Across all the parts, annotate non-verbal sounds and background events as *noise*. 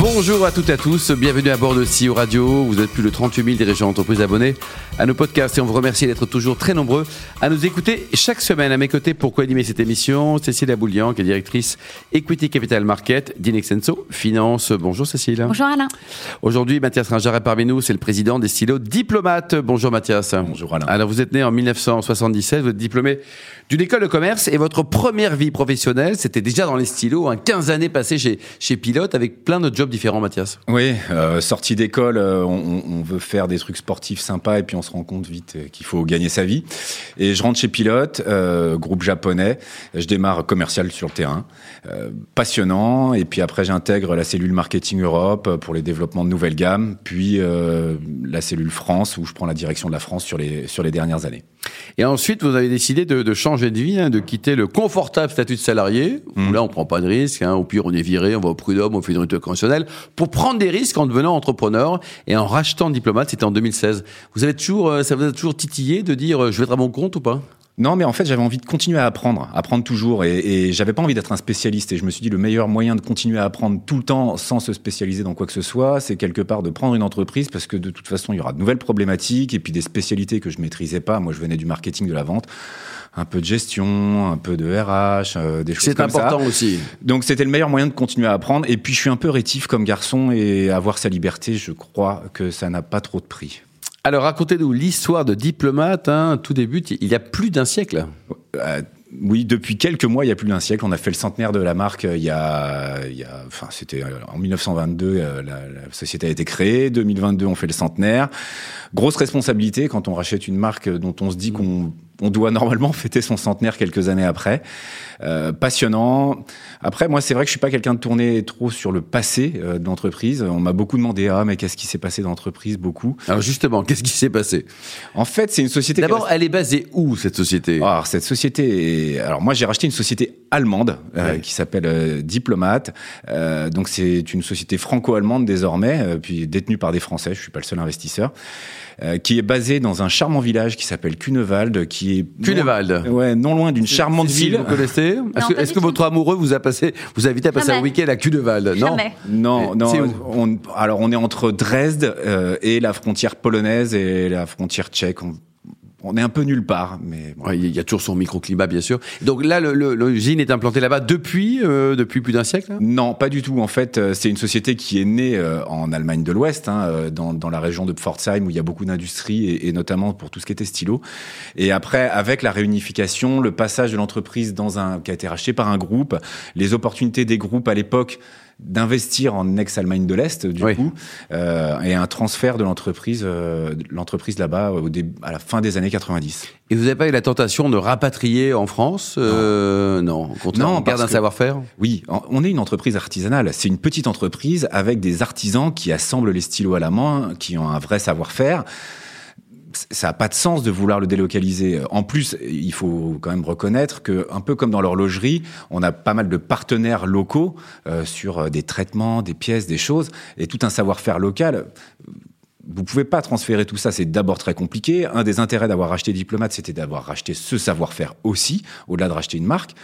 Bonjour à toutes et à tous, bienvenue à bord de CEO Radio. Vous êtes plus de 38 000 dirigeants d'entreprise abonnés à nos podcasts et on vous remercie d'être toujours très nombreux à nous écouter chaque semaine. À mes côtés pour co-animer cette émission, Cécile Aboulian, qui est directrice Equity Capital Market d'Inexenso Finance. Bonjour Cécile. Bonjour Alain. Aujourd'hui, Mathias Ringer est parmi nous, c'est le président des stylos diplomates. Bonjour Mathias. Bonjour Alain. Alors vous êtes né en 1977, vous êtes diplômé d'une école de commerce et votre première vie professionnelle, c'était déjà dans les stylos, hein, 15 années passées chez, chez Pilote avec plein de jobs différents, Mathias. Oui, euh, sortie d'école, euh, on, on, veut faire des trucs sportifs sympas et puis on se rend compte vite qu'il faut gagner sa vie. Et je rentre chez Pilote, euh, groupe japonais, je démarre commercial sur le terrain, euh, passionnant, et puis après j'intègre la cellule marketing Europe pour les développements de nouvelles gammes, puis euh, la cellule France où je prends la direction de la France sur les, sur les dernières années. Et ensuite, vous avez décidé de, de changer de vie, hein, de quitter le confortable statut de salarié, où Mm. là, on prend pas de risques, hein, au pire, on est viré, on va au prud'homme, on fait une rupture conventionnelle, pour prendre des risques en devenant entrepreneur et en rachetant diplomate, c'était en 2016. Vous avez toujours, euh, ça vous a toujours titillé de dire, euh, je vais être à mon compte ou pas? Non, mais en fait, j'avais envie de continuer à apprendre, apprendre toujours, et, et j'avais pas envie d'être un spécialiste. Et je me suis dit, le meilleur moyen de continuer à apprendre tout le temps sans se spécialiser dans quoi que ce soit, c'est quelque part de prendre une entreprise, parce que de toute façon, il y aura de nouvelles problématiques et puis des spécialités que je maîtrisais pas. Moi, je venais du marketing, de la vente, un peu de gestion, un peu de RH, euh, des choses C'est comme ça. important aussi. Donc c'était le meilleur moyen de continuer à apprendre. Et puis je suis un peu rétif comme garçon et avoir sa liberté, je crois que ça n'a pas trop de prix. Alors, racontez-nous l'histoire de diplomate, hein, tout débute il y a plus d'un siècle. Euh, oui, depuis quelques mois, il y a plus d'un siècle, on a fait le centenaire de la marque. euh, Il y a, il y a enfin, c'était euh, en 1922, euh, la, la société a été créée. 2022, on fait le centenaire. Grosse responsabilité quand on rachète une marque dont on se dit qu'on on doit normalement fêter son centenaire quelques années après. Euh, passionnant. Après, moi, c'est vrai que je suis pas quelqu'un de tourner trop sur le passé euh, de l'entreprise. On m'a beaucoup demandé ah mais qu'est-ce qui s'est passé dans l'entreprise beaucoup. Alors justement, qu'est-ce qui s'est passé? En fait, c'est une société. D'abord, reste- elle est basée où, cette société? Alors cette société, est- alors moi j'ai racheté une société allemande euh, Ouais. qui s'appelle euh, Diplomate. Euh, donc c'est une société franco-allemande désormais, euh, puis détenue par des Français. Je suis pas le seul investisseur, euh, qui est basée dans un charmant village qui s'appelle Cunewald, qui est non- Cunewald. ouais, non loin d'une charmante ville. Vous connaissez *laughs* Est-ce que, votre amoureux vous a passé, vous a invité à passer un week-end à Cunewald Non. Jamais. Non, non. on, alors on est entre Dresde euh, et la frontière polonaise et la frontière tchèque. On, on est un peu nulle part, mais bon. Ouais, Il y a toujours son microclimat, bien sûr. Donc là, le- le- l'usine est implantée là-bas depuis, euh, depuis plus d'un siècle. hein? Non, pas du tout. En fait, euh, c'est une société qui est née euh, en Allemagne de l'Ouest, hein, euh, dans, dans la région de Pforzheim, où il y a beaucoup d'industries, et, et notamment pour tout ce qui était stylo. Et après, avec la réunification, le passage de l'entreprise dans un qui a été racheté par un groupe, les opportunités des groupes à l'époque d'investir en ex-Allemagne de l'Est, du Oui. coup, euh, et un transfert de l'entreprise, euh, l'entreprise là-bas au début, à la fin des années 90. Et vous n'avez pas eu la tentation de rapatrier en France euh, Non, au contraire, Non, on garde parce un savoir-faire. Oui, on est une entreprise artisanale. C'est une petite entreprise avec des artisans qui assemblent les stylos à la main, qui ont un vrai savoir-faire. Ça n'a pas de sens de vouloir le délocaliser. En plus, il faut quand même reconnaître que, un peu comme dans l'horlogerie, on a pas mal de partenaires locaux euh, sur euh, des traitements, des pièces, des choses, et tout un savoir-faire local. Vous pouvez pas transférer tout ça, c'est d'abord très compliqué. Un des intérêts d'avoir racheté Diplomate, c'était d'avoir racheté ce savoir-faire aussi, au-delà de racheter une marque.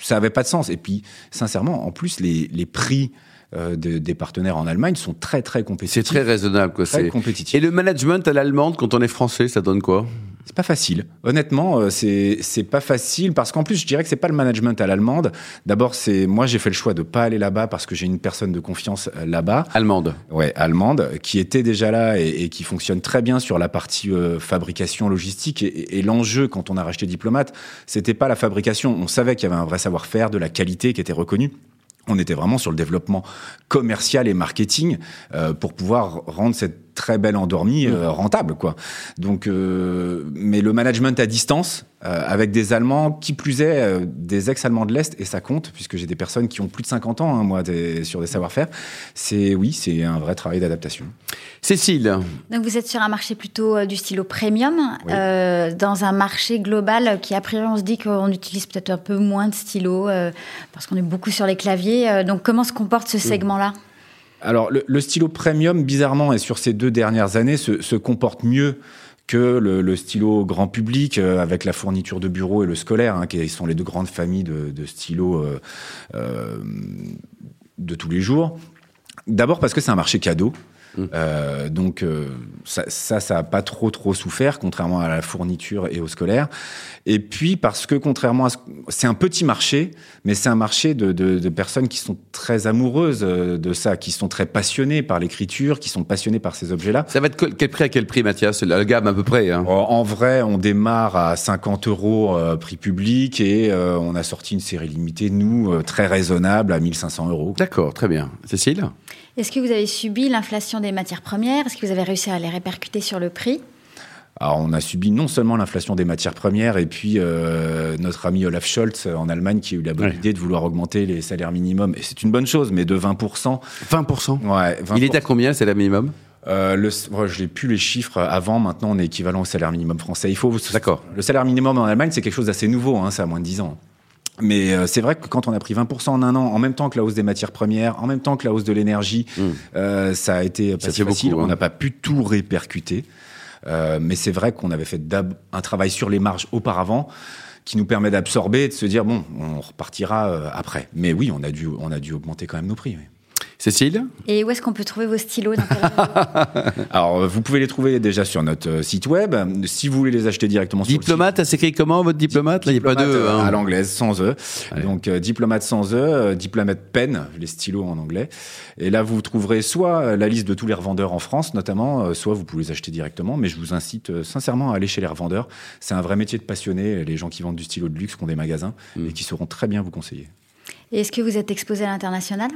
Ça avait pas de sens. Et puis, sincèrement, en plus, les, les prix euh, de- des partenaires en Allemagne sont très très C'est compétitifs. très raisonnable. Quoi. Très c'est- compétitif. Et le management à l'allemande, quand on est français, ça donne quoi? C'est pas facile. Honnêtement, euh, c'est c'est pas facile parce qu'en plus, je dirais que c'est pas le management à l'allemande. D'abord, c'est moi j'ai fait le choix de pas aller là-bas parce que j'ai une personne de confiance euh, là-bas. Allemande. Ouais, allemande, qui était déjà là et, et qui fonctionne très bien sur la partie euh, fabrication logistique. Et, et- et l'enjeu, quand on a racheté Diplomate, c'était pas la fabrication. On savait qu'il y avait un vrai savoir-faire, de la qualité qui était reconnue. On était vraiment sur le développement commercial et marketing euh, pour pouvoir rendre cette très belle endormie euh, rentable, quoi. Donc, euh, mais le management à distance, euh, avec des Allemands, qui plus est, euh, des ex-Allemands de l'Est, et ça compte, puisque j'ai des personnes qui ont plus de 50 ans, hein, moi, des- sur des savoir-faire, c'est, oui, c'est un vrai travail d'adaptation. Cécile, Donc vous êtes sur un marché plutôt euh, du stylo premium, Oui. euh, dans un marché global qui a priori on se dit qu'on utilise peut-être un peu moins de stylos euh, parce qu'on est beaucoup sur les claviers. euh, donc comment se comporte ce segment-là? Alors, le, stylo premium, bizarrement, et sur ces deux dernières années, se, comporte mieux que le, le stylo grand public euh, avec la fourniture de bureau et le scolaire, hein, qui sont les deux grandes familles de, de stylos euh, euh, de tous les jours. D'abord parce que c'est un marché cadeau. Euh, donc euh, ça, ça, ça a pas trop trop souffert, contrairement à la fourniture et au scolaire. Et puis parce que contrairement à, ce- c'est un petit marché, mais c'est un marché de, de, de personnes qui sont très amoureuses euh, de ça, qui sont très passionnées par l'écriture, qui sont passionnées par ces objets-là. Ça va être quel quel prix à quel prix, Mathias? La gamme à peu près. Hein. En vrai, on démarre à 50 euros euh, prix public et on a sorti une série limitée, nous, très raisonnable, à 1500 euros. D'accord, très bien. Cécile? Est-ce que vous avez subi l'inflation des matières premières? Est-ce que vous avez réussi à les répercuter sur le prix? Alors, on a subi non seulement l'inflation des matières premières, et puis euh, notre ami Olaf Scholz euh, en Allemagne qui a eu la bonne Ouais. idée de vouloir augmenter les salaires minimums. Et c'est une bonne chose, mais de 20%. 20%. Ouais, 20%. Il est à combien, c'est la minimum? Euh, le, je n'ai plus les chiffres avant. Maintenant, on est équivalent au salaire minimum français. Il faut. D'accord. Le salaire minimum en Allemagne, c'est quelque chose d'assez nouveau. Hein, ça a moins de 10 ans. Mais euh, c'est vrai que quand on a pris 20% en un an, en même temps que la hausse des matières premières, en même temps que la hausse de l'énergie, euh, ça a été pas si beaucoup, facile. hein. On n'a pas pu tout répercuter. Euh, mais c'est vrai qu'on avait fait un travail sur les marges auparavant qui nous permet d'absorber et de se dire bon, on repartira euh, après. Mais oui, on a dû, on a dû augmenter quand même nos prix. oui. Cécile Et où est-ce qu'on peut trouver vos stylos *laughs* Alors, euh, vous pouvez les trouver déjà sur notre euh, site web. Si vous voulez les acheter directement sur Diplomate, ça s'écrit comment votre diplomate Là, il n'y a pas Diplomate, de. euh, hein. à l'anglaise, sans E. Allez. Donc, euh, diplomate sans E, euh, diplomate pen, les stylos en anglais. Et là, vous trouverez soit euh, la liste de tous les revendeurs en France, notamment, euh, soit vous pouvez les acheter directement. Mais je vous incite euh, sincèrement à aller chez les revendeurs. C'est un vrai métier de passionné, les gens qui vendent du stylo de luxe, qui ont des magasins, Mm. et qui sauront très bien vous conseiller. Et est-ce que vous êtes exposé à l'international?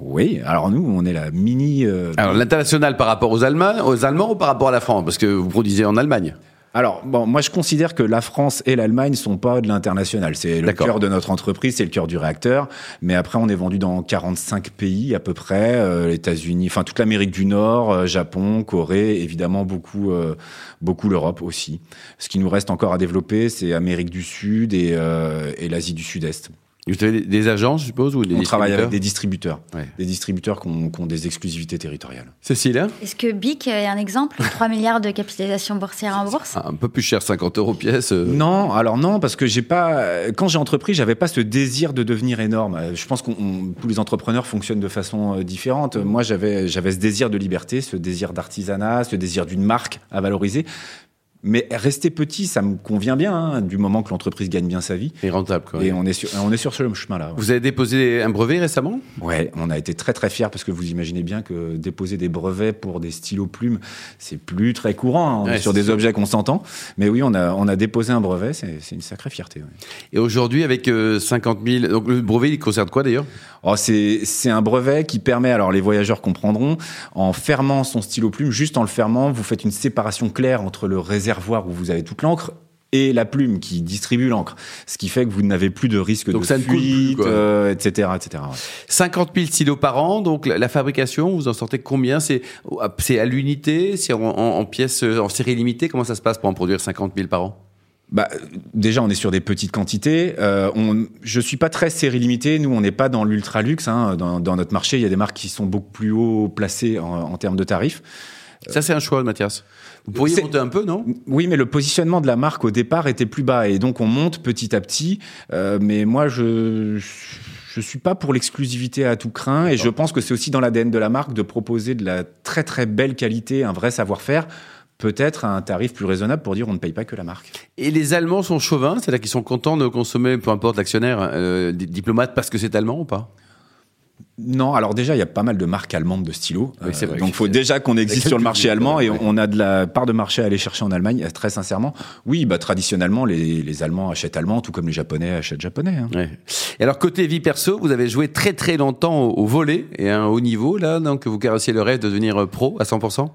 Oui, alors nous, on est la mini... euh, Alors, l'international par rapport aux Allemands, aux Allemands ou par rapport à la France? Parce que vous produisez en Allemagne. Alors, bon, moi, je considère que la France et l'Allemagne sont pas de l'international. C'est le cœur de notre entreprise, c'est le cœur du réacteur. Mais après, on est vendu dans 45 pays à peu près, euh, les États-Unis, enfin toute l'Amérique du Nord, euh, Japon, Corée, évidemment beaucoup, euh, beaucoup l'Europe aussi. Ce qui nous reste encore à développer, c'est Amérique du Sud et, euh, et l'Asie du Sud-Est. Vous avez des- agences, je suppose, ou des On travaille avec des distributeurs Ouais. des distributeurs qui ont, qui ont des exclusivités territoriales. Cécile hein Est-ce que BIC est un exemple *laughs* 3 milliards de capitalisation boursière en bourse Un peu plus cher, 50 euros pièce. euh. Non, alors non, parce que j'ai pas. Quand j'ai entrepris, j'avais pas ce désir de devenir énorme. Euh, Je pense que tous les entrepreneurs fonctionnent de façon euh, différente. Moi, j'avais j'avais ce désir de liberté, ce désir d'artisanat, ce désir d'une marque à valoriser. Mais rester petit, ça me convient bien, hein, du moment que l'entreprise gagne bien sa vie. Et rentable, quoi. Et on est sur, on est sur ce chemin-là. ouais. Vous avez déposé un brevet récemment? Ouais, on a été très très fiers parce que vous imaginez bien que déposer des brevets pour des stylos plumes, c'est plus très courant. hein. On Ouais, est sur des sûr. objets qu'on s'entend. Mais oui, on a, on a déposé un brevet, c'est une sacrée fierté. ouais. Et aujourd'hui, avec euh, 50 000. Donc, le brevet, il concerne quoi d'ailleurs? Oh, c'est un brevet qui permet, alors les voyageurs comprendront, en fermant son stylo plume, juste en le fermant, vous faites une séparation claire entre le réservoir où vous avez toute l'encre et la plume qui distribue l'encre. Ce qui fait que vous n'avez plus de risque Donc de ça plus, fuite, euh, etc. etc. ouais. 50 000 stylos par an, donc la, la fabrication, vous en sortez combien? C'est c'est à l'unité? C'est en, en- en pièces, en série limitée? Comment ça se passe pour en produire 50 000 par an? Bah, déjà, on est sur des petites quantités. Euh, on, je suis pas très série limitée. Nous, on n'est pas dans l'ultra luxe. Hein. Dans, dans notre marché, il y a des marques qui sont beaucoup plus haut placées en, en termes de tarifs. Ça, c'est un choix, Mathias. Vous pourriez monter un peu, non? Oui, mais le positionnement de la marque au départ était plus bas et donc on monte petit à petit. Euh, mais moi, je je suis pas pour l'exclusivité à tout craint et je pense que c'est aussi dans l'ADN de la marque de proposer de la très très belle qualité, un vrai savoir-faire. Peut-être à un tarif plus raisonnable pour dire on ne paye pas que la marque. Et les Allemands sont chauvins, c'est-à-dire qu'ils sont contents de consommer, peu importe l'actionnaire, euh, des diplomates parce que c'est allemand ou pas? Non, alors déjà, il y a pas mal de marques allemandes de stylos. Oui, c'est vrai donc, il faut déjà qu'on existe sur le marché allemand et on a de la part de marché à aller chercher en Allemagne, très sincèrement. Oui, bah, traditionnellement, les, les Allemands achètent allemand, tout comme les Japonais achètent japonais. hein. Ouais. Et alors, côté vie perso, vous avez joué très très longtemps au, au volet et à un haut niveau, là, donc vous caressiez le rêve de devenir euh, pro à 100%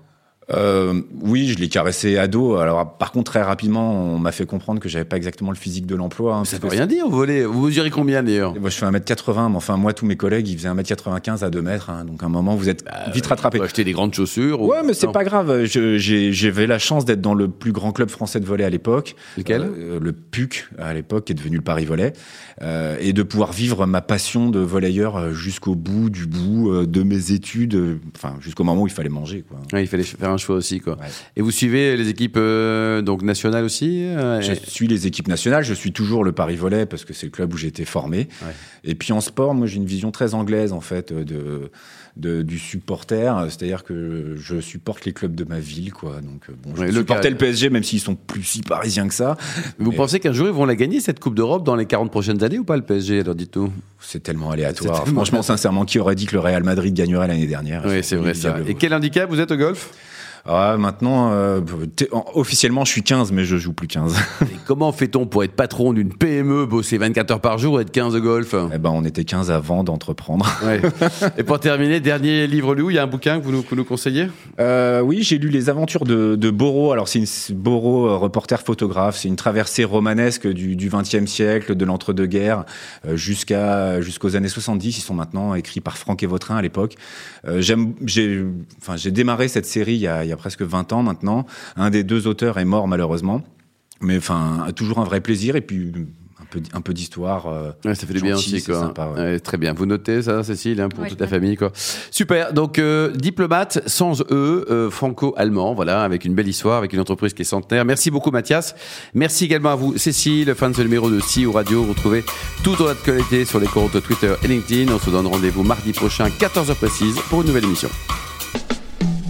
Euh, oui, je l'ai caressé ado. Alors, par contre, très rapidement, on m'a fait comprendre que j'avais pas exactement le physique de l'emploi. hein, Ça veut rien dire au volet. Vous mesurez combien d'ailleurs Moi, je fais 1m80, mais enfin, moi, tous mes collègues, ils faisaient 1m95 à 2 mètres. hein. donc, à un moment, vous êtes vite rattrapé. Faut acheter des grandes chaussures. ou- Ouais, mais c'est pas grave. J'ai- J'avais la chance d'être dans le plus grand club français de volley à l'époque. Lequel Euh, Le PUC, à l'époque, qui est devenu le Paris Volley. Euh, et de pouvoir vivre ma passion de volleyeur euh, jusqu'au bout du bout de mes études, enfin, jusqu'au moment où il fallait manger. Quoi. Ouais, il fallait faire un choix aussi, quoi. Ouais. Et vous suivez les équipes euh, donc nationales aussi euh, Je et- suis les équipes nationales, je suis toujours le Paris Volley parce que c'est le club où j'ai été formé. Ouais. Et puis en sport, moi j'ai une vision très anglaise en fait de, de- du supporter, c'est-à-dire que je supporte les clubs de ma ville, quoi. Donc euh, bon, je Ouais, supportais local. le PSG même s'ils sont plus si parisiens que ça. Vous Mais pensez qu'un jour ils vont la gagner cette Coupe d'Europe dans les 40 prochaines années ou pas le PSG Alors dites-nous? C'est tellement aléatoire. Tellement Franchement, sincèrement, qui aurait dit que le Real Madrid gagnerait l'année dernière? Oui, c'est vrai ça. Et quel handicap vous êtes au golf? Ah, maintenant, euh, officiellement, je suis 15, mais je joue plus 15. *laughs* Et Comment fait-on pour être patron d'une PME, bosser 24 heures par jour et être 15 au golf? Eh ben, on était 15 avant d'entreprendre. *laughs* Ouais. Et pour terminer, dernier livre lu, il y a un bouquin que vous nous, que vous nous conseillez? Euh, oui, j'ai lu les aventures de, de Borot. Alors, c'est une Borot, euh, reporter photographe. C'est une traversée romanesque du, du 20e siècle, de l'entre-deux-guerres, euh, jusqu'à jusqu'aux années 70. Ils sont maintenant écrits par Franck et Vautrin à l'époque. Euh, j'aime, j'ai, enfin, j'ai démarré cette série il y, a, il y a presque 20 ans maintenant. Un des deux auteurs est mort malheureusement, mais enfin, toujours un vrai plaisir et puis un peu, un peu d'histoire. euh, Ouais, ça fait du bien aussi, quoi. sympa, ouais. Ouais, très bien. Vous notez ça, Cécile, hein, pour Ouais, toute la famille, quoi. Super. Donc, euh, diplomate sans E, euh, franco-allemand, voilà, avec une belle histoire, avec une entreprise qui est centenaire. Merci beaucoup, Mathias. Merci également à vous, Cécile, fan de ce numéro de CEO Radio. Vous retrouvez tout en actualité sur les comptes Twitter et LinkedIn. On se donne rendez-vous mardi prochain, 14h précise, pour une nouvelle émission.